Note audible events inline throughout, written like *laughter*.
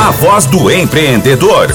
A voz do empreendedor.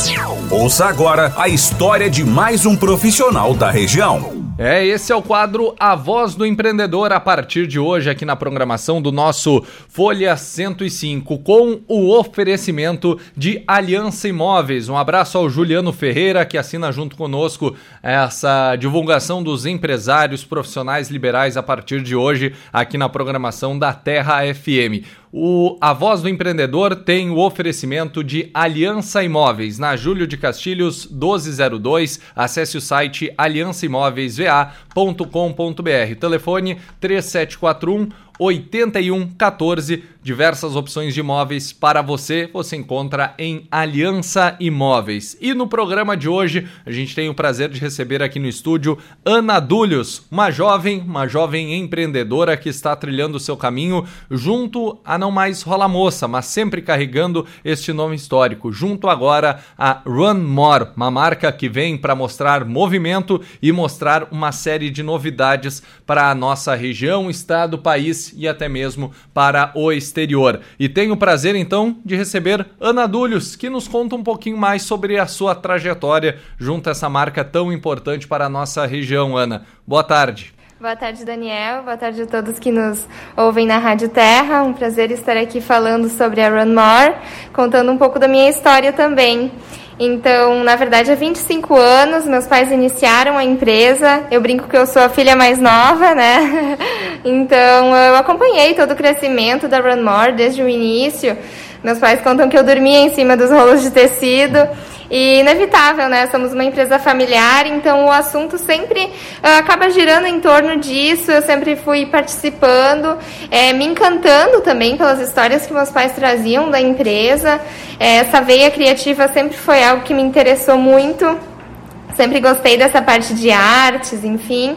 Ouça agora a história de mais um profissional da região. É, esse é o quadro A Voz do Empreendedor a partir de hoje aqui na programação do nosso Folha 105 com o oferecimento de Aliança Imóveis. Um abraço ao Juliano Ferreira que assina junto conosco essa divulgação dos empresários profissionais liberais a partir de hoje aqui na programação da Terra FM. O, a Voz do Empreendedor tem o oferecimento de Aliança Imóveis, na Júlio de Castilhos 1202. Acesse o site aliançaimoveisva.com.br. Telefone 3741 8114. Diversas opções de imóveis para você, você encontra em Aliança Imóveis. E no programa de hoje, a gente tem o prazer de receber aqui no estúdio Ana Dúlios, uma jovem, uma jovem empreendedora que está trilhando o seu caminho junto a não mais Rola Moça, mas sempre carregando este nome histórico, junto agora a Run More, uma marca que vem para mostrar movimento e mostrar uma série de novidades para a nossa região, estado, país e até mesmo para o exterior. E tenho o prazer então de receber Ana Dúlios, que nos conta um pouquinho mais sobre a sua trajetória junto a essa marca tão importante para a nossa região. Ana, boa tarde. Boa tarde, Daniel. Boa tarde a todos que nos ouvem na Rádio Terra. Um prazer estar aqui falando sobre a Run More, contando um pouco da minha história também. Então, na verdade, há 25 anos, meus pais iniciaram a empresa. Eu brinco que eu sou a filha mais nova, né? *laughs* Então, eu acompanhei todo o crescimento da Run More desde o início. Meus pais contam que eu dormia em cima dos rolos de tecido. E inevitável, né? Somos uma empresa familiar, então o assunto sempre uh, acaba girando em torno disso. Eu sempre fui participando, é, me encantando também pelas histórias que meus pais traziam da empresa. É, essa veia criativa sempre foi algo que me interessou muito. Sempre gostei dessa parte de artes, enfim.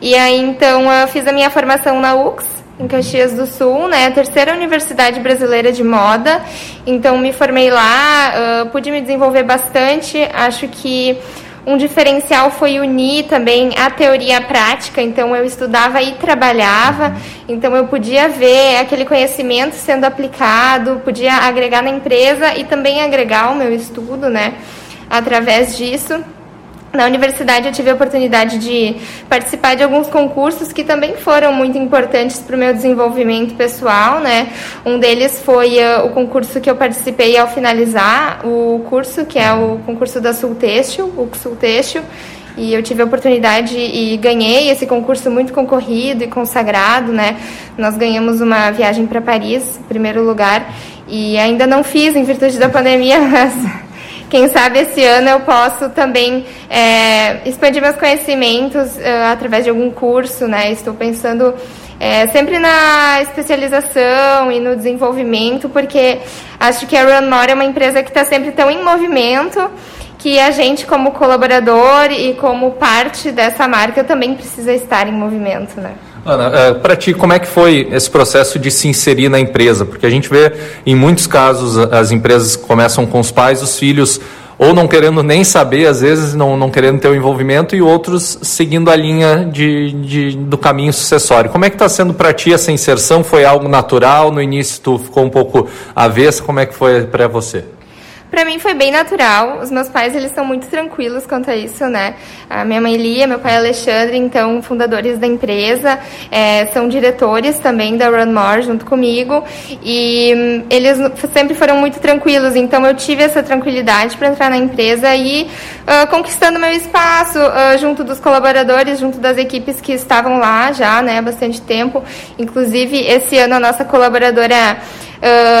E aí então eu fiz a minha formação na UX em Caxias do Sul, né? A terceira universidade brasileira de moda. Então me formei lá, uh, pude me desenvolver bastante. Acho que um diferencial foi unir também a teoria a prática. Então eu estudava e trabalhava. Então eu podia ver aquele conhecimento sendo aplicado, podia agregar na empresa e também agregar o meu estudo, né? Através disso. Na universidade eu tive a oportunidade de participar de alguns concursos que também foram muito importantes para o meu desenvolvimento pessoal, né? Um deles foi uh, o concurso que eu participei ao finalizar o curso, que é o concurso da Sultêxtil, o Sultêxtil, e eu tive a oportunidade e ganhei esse concurso muito concorrido e consagrado, né? Nós ganhamos uma viagem para Paris, primeiro lugar, e ainda não fiz em virtude da pandemia, *laughs* mas quem sabe esse ano eu posso também é, expandir meus conhecimentos uh, através de algum curso, né? Estou pensando é, sempre na especialização e no desenvolvimento, porque acho que a Runmore é uma empresa que está sempre tão em movimento que a gente, como colaborador e como parte dessa marca, também precisa estar em movimento, né? Ana, é, para ti, como é que foi esse processo de se inserir na empresa? Porque a gente vê, em muitos casos, as empresas começam com os pais, os filhos ou não querendo nem saber, às vezes não, não querendo ter o envolvimento, e outros seguindo a linha de, de do caminho sucessório. Como é que está sendo para ti essa inserção? Foi algo natural? No início tu ficou um pouco avessa? Como é que foi para você? Para mim foi bem natural. Os meus pais, eles são muito tranquilos quanto a isso, né? A minha mãe Lia, meu pai Alexandre, então, fundadores da empresa, é, são diretores também da Run More junto comigo. E hum, eles sempre foram muito tranquilos, então eu tive essa tranquilidade para entrar na empresa e uh, conquistando meu espaço uh, junto dos colaboradores, junto das equipes que estavam lá já, né, há bastante tempo. Inclusive, esse ano a nossa colaboradora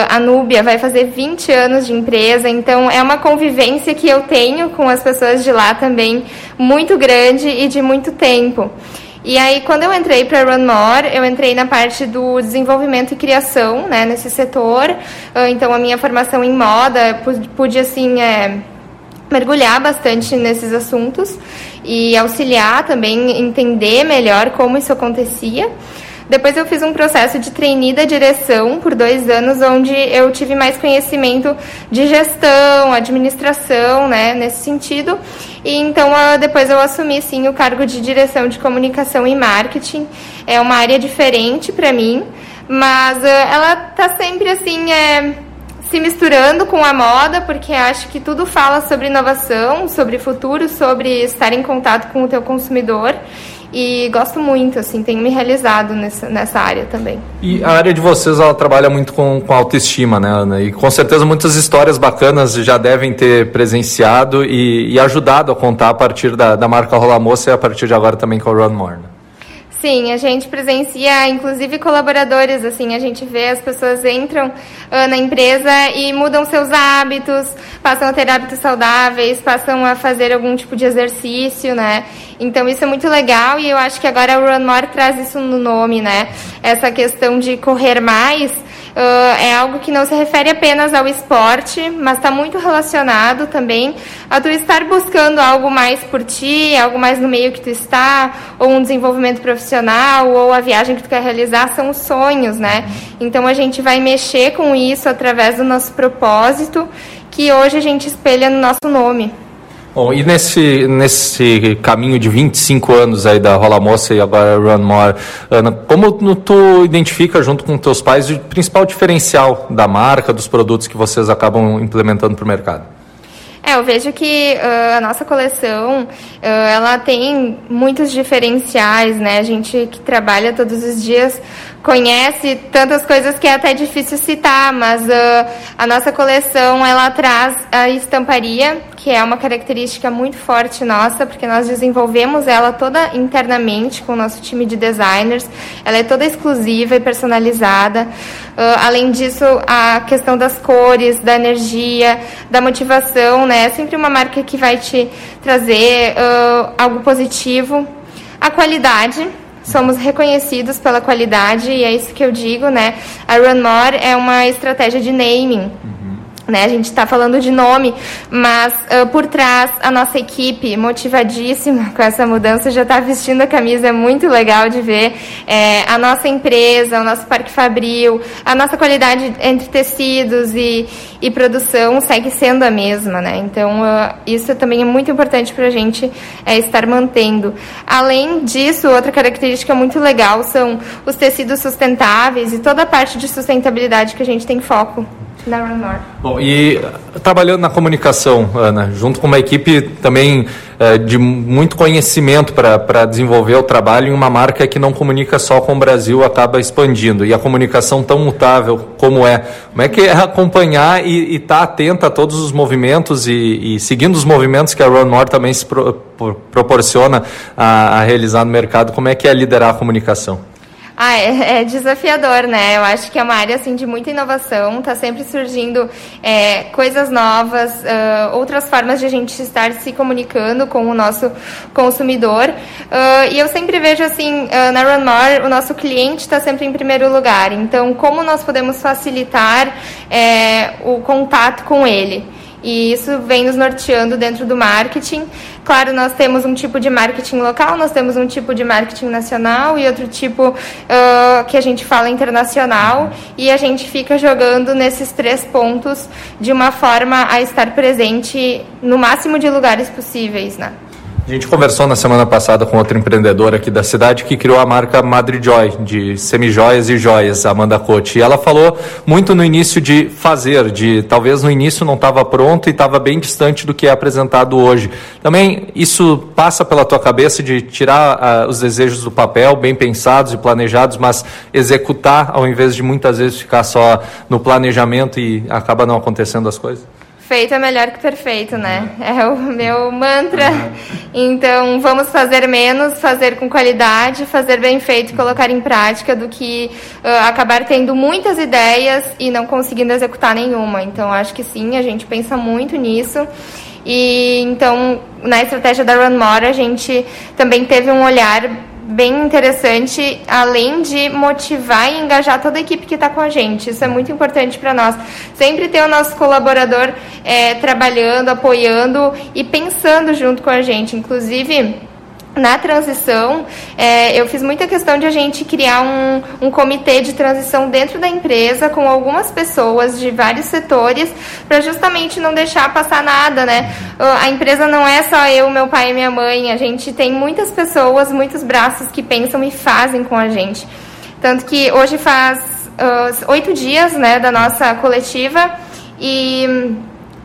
a Núbia vai fazer 20 anos de empresa, então é uma convivência que eu tenho com as pessoas de lá também muito grande e de muito tempo. E aí, quando eu entrei para Run More, eu entrei na parte do desenvolvimento e criação, né, nesse setor. Uh, então, a minha formação em moda, pude, pude assim, é, mergulhar bastante nesses assuntos e auxiliar também, entender melhor como isso acontecia. Depois eu fiz um processo de trainee da direção por dois anos, onde eu tive mais conhecimento de gestão, administração, né, nesse sentido. E então depois eu assumi sim o cargo de direção de comunicação e marketing. É uma área diferente para mim, mas ela tá sempre assim, é, se misturando com a moda, porque acho que tudo fala sobre inovação, sobre futuro, sobre estar em contato com o teu consumidor e gosto muito, assim, tenho me realizado nessa, nessa área também. E a área de vocês, ela trabalha muito com, com autoestima, né, Ana? E com certeza muitas histórias bacanas já devem ter presenciado e, e ajudado a contar a partir da, da marca Rola Moça e a partir de agora também com o Run More. Né? Sim, a gente presencia, inclusive colaboradores, assim, a gente vê as pessoas entram uh, na empresa e mudam seus hábitos, passam a ter hábitos saudáveis, passam a fazer algum tipo de exercício, né? Então isso é muito legal e eu acho que agora o Run More traz isso no nome, né? Essa questão de correr mais uh, é algo que não se refere apenas ao esporte, mas está muito relacionado também a tu estar buscando algo mais por ti, algo mais no meio que tu está, ou um desenvolvimento profissional, ou a viagem que tu quer realizar, são os sonhos, né? Então a gente vai mexer com isso através do nosso propósito, que hoje a gente espelha no nosso nome. Bom, e nesse, nesse caminho de 25 anos aí da Rola Moça e agora Run More, Ana, como tu identifica junto com teus pais o principal diferencial da marca, dos produtos que vocês acabam implementando para o mercado? É, eu vejo que uh, a nossa coleção, uh, ela tem muitos diferenciais, né? A gente que trabalha todos os dias conhece tantas coisas que é até difícil citar, mas uh, a nossa coleção ela traz a estamparia, que é uma característica muito forte nossa, porque nós desenvolvemos ela toda internamente com o nosso time de designers. Ela é toda exclusiva e personalizada. Uh, além disso, a questão das cores, da energia, da motivação, né? É sempre uma marca que vai te trazer uh, algo positivo. A qualidade, somos reconhecidos pela qualidade e é isso que eu digo, né? A Run More é uma estratégia de naming. Né? A gente está falando de nome, mas uh, por trás a nossa equipe motivadíssima com essa mudança já está vestindo a camisa, é muito legal de ver. É, a nossa empresa, o nosso parque fabril, a nossa qualidade entre tecidos e, e produção segue sendo a mesma, né? Então uh, isso também é muito importante para a gente é, estar mantendo. Além disso, outra característica muito legal são os tecidos sustentáveis e toda a parte de sustentabilidade que a gente tem foco Runmore. Bom, e trabalhando na comunicação, Ana, junto com uma equipe também é, de muito conhecimento para desenvolver o trabalho em uma marca que não comunica só com o Brasil, acaba expandindo. E a comunicação tão mutável como é, como é que é acompanhar e estar tá atenta a todos os movimentos e, e, seguindo os movimentos que a Runmore também se pro, pro, proporciona a, a realizar no mercado, como é que é liderar a comunicação? Ah, é, *laughs* é, desafiador, né? Eu acho que é uma área assim de muita inovação, está sempre surgindo é, coisas novas, uh, outras formas de a gente estar se comunicando com o nosso consumidor. Uh, e eu sempre vejo assim uh, na Runmore o nosso cliente está sempre em primeiro lugar. Então, como nós podemos facilitar é, o contato com ele? E isso vem nos norteando dentro do marketing. Claro, nós temos um tipo de marketing local, nós temos um tipo de marketing nacional e outro tipo uh, que a gente fala internacional. E a gente fica jogando nesses três pontos de uma forma a estar presente no máximo de lugares possíveis, né? A gente conversou na semana passada com outra empreendedora aqui da cidade que criou a marca Madre Joy, de semijoias e joias, Amanda Cote. E ela falou muito no início de fazer, de talvez no início não estava pronto e estava bem distante do que é apresentado hoje. Também isso passa pela tua cabeça de tirar uh, os desejos do papel, bem pensados e planejados, mas executar ao invés de muitas vezes ficar só no planejamento e acaba não acontecendo as coisas? Feito é melhor que perfeito, né? É o meu mantra. Então, vamos fazer menos, fazer com qualidade, fazer bem feito, colocar em prática, do que uh, acabar tendo muitas ideias e não conseguindo executar nenhuma. Então, acho que sim, a gente pensa muito nisso. E então, na estratégia da Run More, a gente também teve um olhar bem interessante, além de motivar e engajar toda a equipe que está com a gente. Isso é muito importante para nós. Sempre ter o nosso colaborador é, trabalhando, apoiando e pensando junto com a gente. Inclusive, na transição, é, eu fiz muita questão de a gente criar um, um comitê de transição dentro da empresa com algumas pessoas de vários setores para justamente não deixar passar nada, né? A empresa não é só eu, meu pai e minha mãe, a gente tem muitas pessoas, muitos braços que pensam e fazem com a gente. Tanto que hoje faz uh, oito dias né, da nossa coletiva E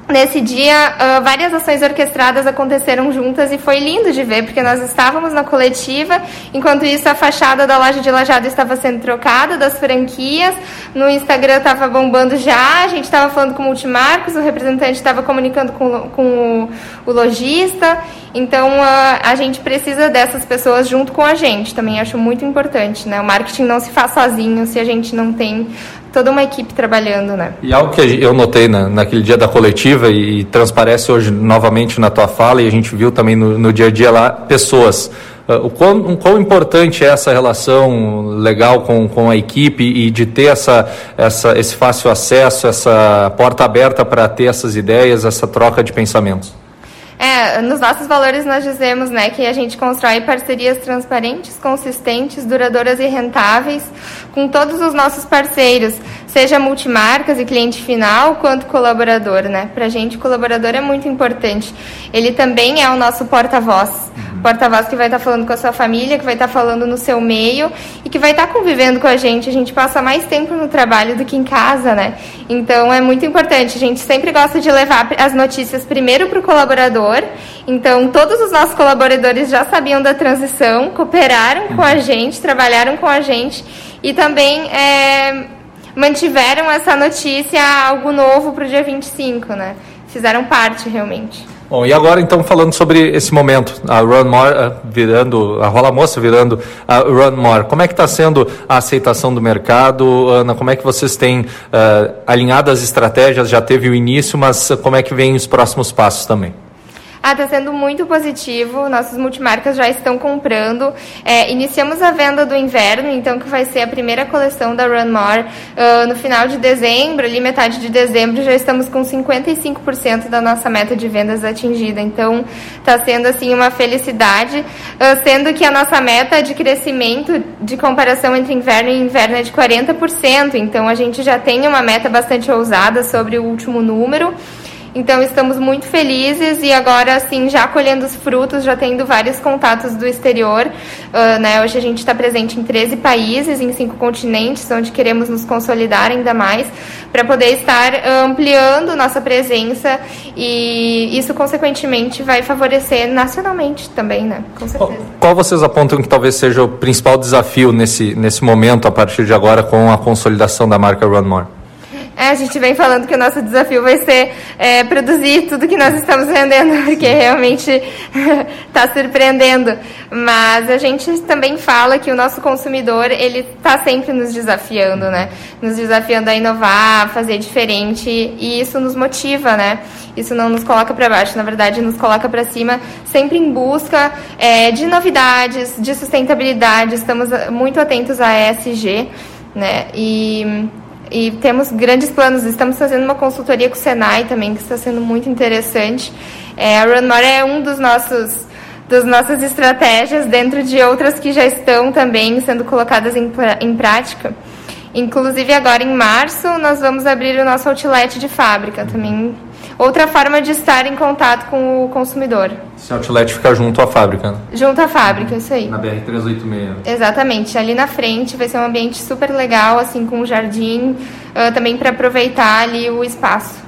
Nesse dia, uh, várias ações orquestradas aconteceram juntas e foi lindo de ver, porque nós estávamos na coletiva, enquanto isso a fachada da loja de Lajado estava sendo trocada, das franquias, no Instagram estava bombando já, a gente estava falando com o Multimarcos, o representante estava comunicando com, com o, o lojista, então uh, a gente precisa dessas pessoas junto com a gente, também acho muito importante, né? O marketing não se faz sozinho se a gente não tem toda uma equipe trabalhando, né? E algo que eu notei na, naquele dia da coletiva e, e, transparece hoje novamente na tua fala e a gente viu também no, no dia a dia lá, pessoas. Uh, o, quão, o quão importante é essa relação legal com, com a equipe e de ter essa, essa, esse fácil acesso, essa porta aberta para ter essas ideias, essa troca de pensamentos? É, nos nossos valores nós dizemos né, que a gente constrói parcerias transparentes, consistentes, duradouras e rentáveis com todos os nossos parceiros, seja multimarcas e cliente final, quanto colaborador. Né? Para a gente, o colaborador é muito importante. Ele também é o nosso porta-voz porta-voz que vai estar tá falando com a sua família, que vai estar tá falando no seu meio e que vai estar tá convivendo com a gente. A gente passa mais tempo no trabalho do que em casa, né? Então é muito importante. A gente sempre gosta de levar as notícias primeiro para o colaborador. Então todos os nossos colaboradores já sabiam da transição, cooperaram com a gente, trabalharam com a gente e também é, mantiveram essa notícia algo novo para o dia 25, né? Fizeram parte realmente. Bom, e agora então falando sobre esse momento, a Run More virando, a Rola Moça virando a Run More, como é que está sendo a aceitação do mercado, Ana, como é que vocês têm uh, alinhado as estratégias, já teve o início, mas como é que vem os próximos passos também? Ah, está sendo muito positivo. Nossas multimarcas já estão comprando. É, iniciamos a venda do inverno, então que vai ser a primeira coleção da Run More uh, no final de dezembro, ali metade de dezembro, já estamos com 55% da nossa meta de vendas atingida. Então está sendo assim uma felicidade, uh, sendo que a nossa meta de crescimento de comparação entre inverno e inverno é de 40%. Então a gente já tem uma meta bastante ousada sobre o último número. Então estamos muito felizes e agora assim já colhendo os frutos, já tendo vários contatos do exterior. Uh, né? Hoje a gente está presente em 13 países, em cinco continentes, onde queremos nos consolidar ainda mais para poder estar ampliando nossa presença e isso consequentemente vai favorecer nacionalmente também, né? Com certeza. Qual vocês apontam que talvez seja o principal desafio nesse, nesse momento, a partir de agora, com a consolidação da marca Run More? É, a gente vem falando que o nosso desafio vai ser é, produzir tudo que nós estamos vendendo, *laughs* porque realmente está *laughs* surpreendendo. Mas a gente também fala que o nosso consumidor ele está sempre nos desafiando, né? Nos desafiando a inovar, a fazer diferente, e isso nos motiva, né? Isso não nos coloca para baixo, na verdade, nos coloca para cima, sempre em busca é, de novidades, de sustentabilidade. Estamos muito atentos à ESG, né? E e temos grandes planos. Estamos fazendo uma consultoria com o Senai também, que está sendo muito interessante. É, a Runmore é um dos nossos das nossas estratégias, dentro de outras que já estão também sendo colocadas em, em prática. Inclusive, agora em março, nós vamos abrir o nosso outlet de fábrica também outra forma de estar em contato com o consumidor. Esse outlet fica junto à fábrica, né? Junto à fábrica, isso aí. Na BR-386. Exatamente. Ali na frente vai ser um ambiente super legal, assim, com um jardim, uh, também para aproveitar ali o espaço.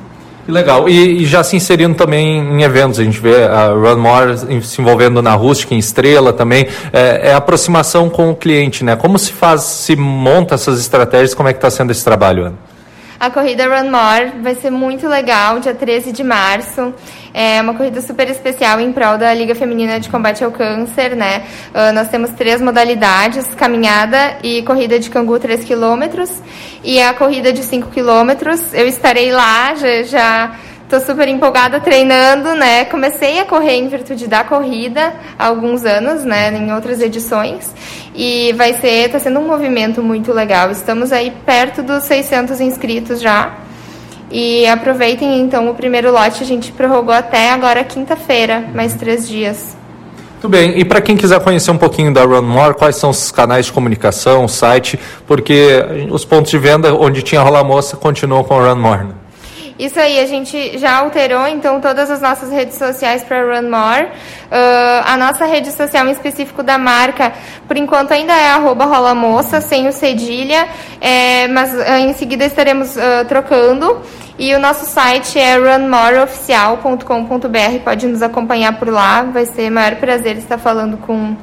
Que legal. E, e, já se inserindo também em eventos, a gente vê a Run More se envolvendo na Rústica, em Estrela também. É, é aproximação com o cliente, né? Como se faz, se monta essas estratégias, como é que está sendo esse trabalho, Ana? A corrida Run More vai ser muito legal, dia 13 de março. É uma corrida super especial em prol da Liga Feminina de Combate ao Câncer, né? Uh, nós temos três modalidades, caminhada e corrida de cangu 3 km e a corrida de 5 km. Eu estarei lá, já, já Tô super empolgada treinando, né? Comecei a correr em virtude da corrida há alguns anos, né? Em outras edições. E vai ser, tá sendo um movimento muito legal. Estamos aí perto dos 600 inscritos já. E aproveitem então o primeiro lote, a gente prorrogou até agora quinta-feira, mais três dias. Muito bem, e para quem quiser conhecer um pouquinho da Run More, quais são os canais de comunicação, o site, porque os pontos de venda onde tinha Rola Moça continuam com a Run More. Né? Isso aí, a gente já alterou então todas as nossas redes sociais para Run More. Uh, a nossa rede social em específico da marca, por enquanto ainda é arroba rolamoça, sem o cedilha, é, mas uh, em seguida estaremos uh, trocando. E o nosso site é runmoreoficial.com.br, pode nos acompanhar por lá, vai ser maior prazer estar falando com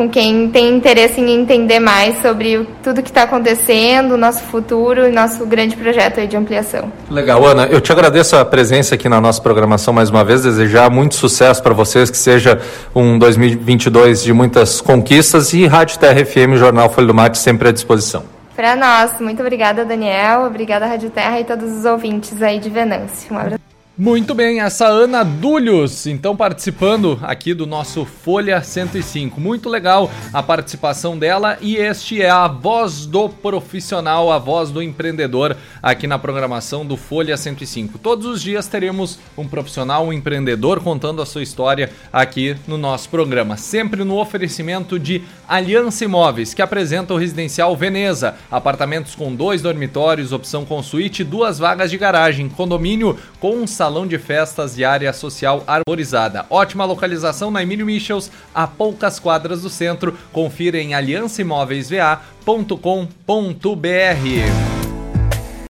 com quem tem interesse em entender mais sobre tudo que está acontecendo, nosso futuro e nosso grande projeto de ampliação. Legal, Ana. Eu te agradeço a presença aqui na nossa programação mais uma vez, desejar muito sucesso para vocês, que seja um 2022 de muitas conquistas e Rádio Terra FM, Jornal Folha do Mate sempre à disposição. Para nós. Muito obrigada, Daniel. Obrigada, Rádio Terra e todos os ouvintes aí de Venâncio. Um abraço. Muito bem, essa Ana Dulhos, então participando aqui do nosso Folha 105. Muito legal a participação dela e este é a voz do profissional, a voz do empreendedor aqui na programação do Folha 105. Todos os dias teremos um profissional, um empreendedor contando a sua história aqui no nosso programa, sempre no oferecimento de Aliança Imóveis, que apresenta o residencial Veneza, apartamentos com dois dormitórios, opção com suíte, duas vagas de garagem, condomínio com salão salão de festas e área social arborizada. Ótima localização na Emílio Michels, a poucas quadras do centro. Confira em aliançaimoveisva.com.br.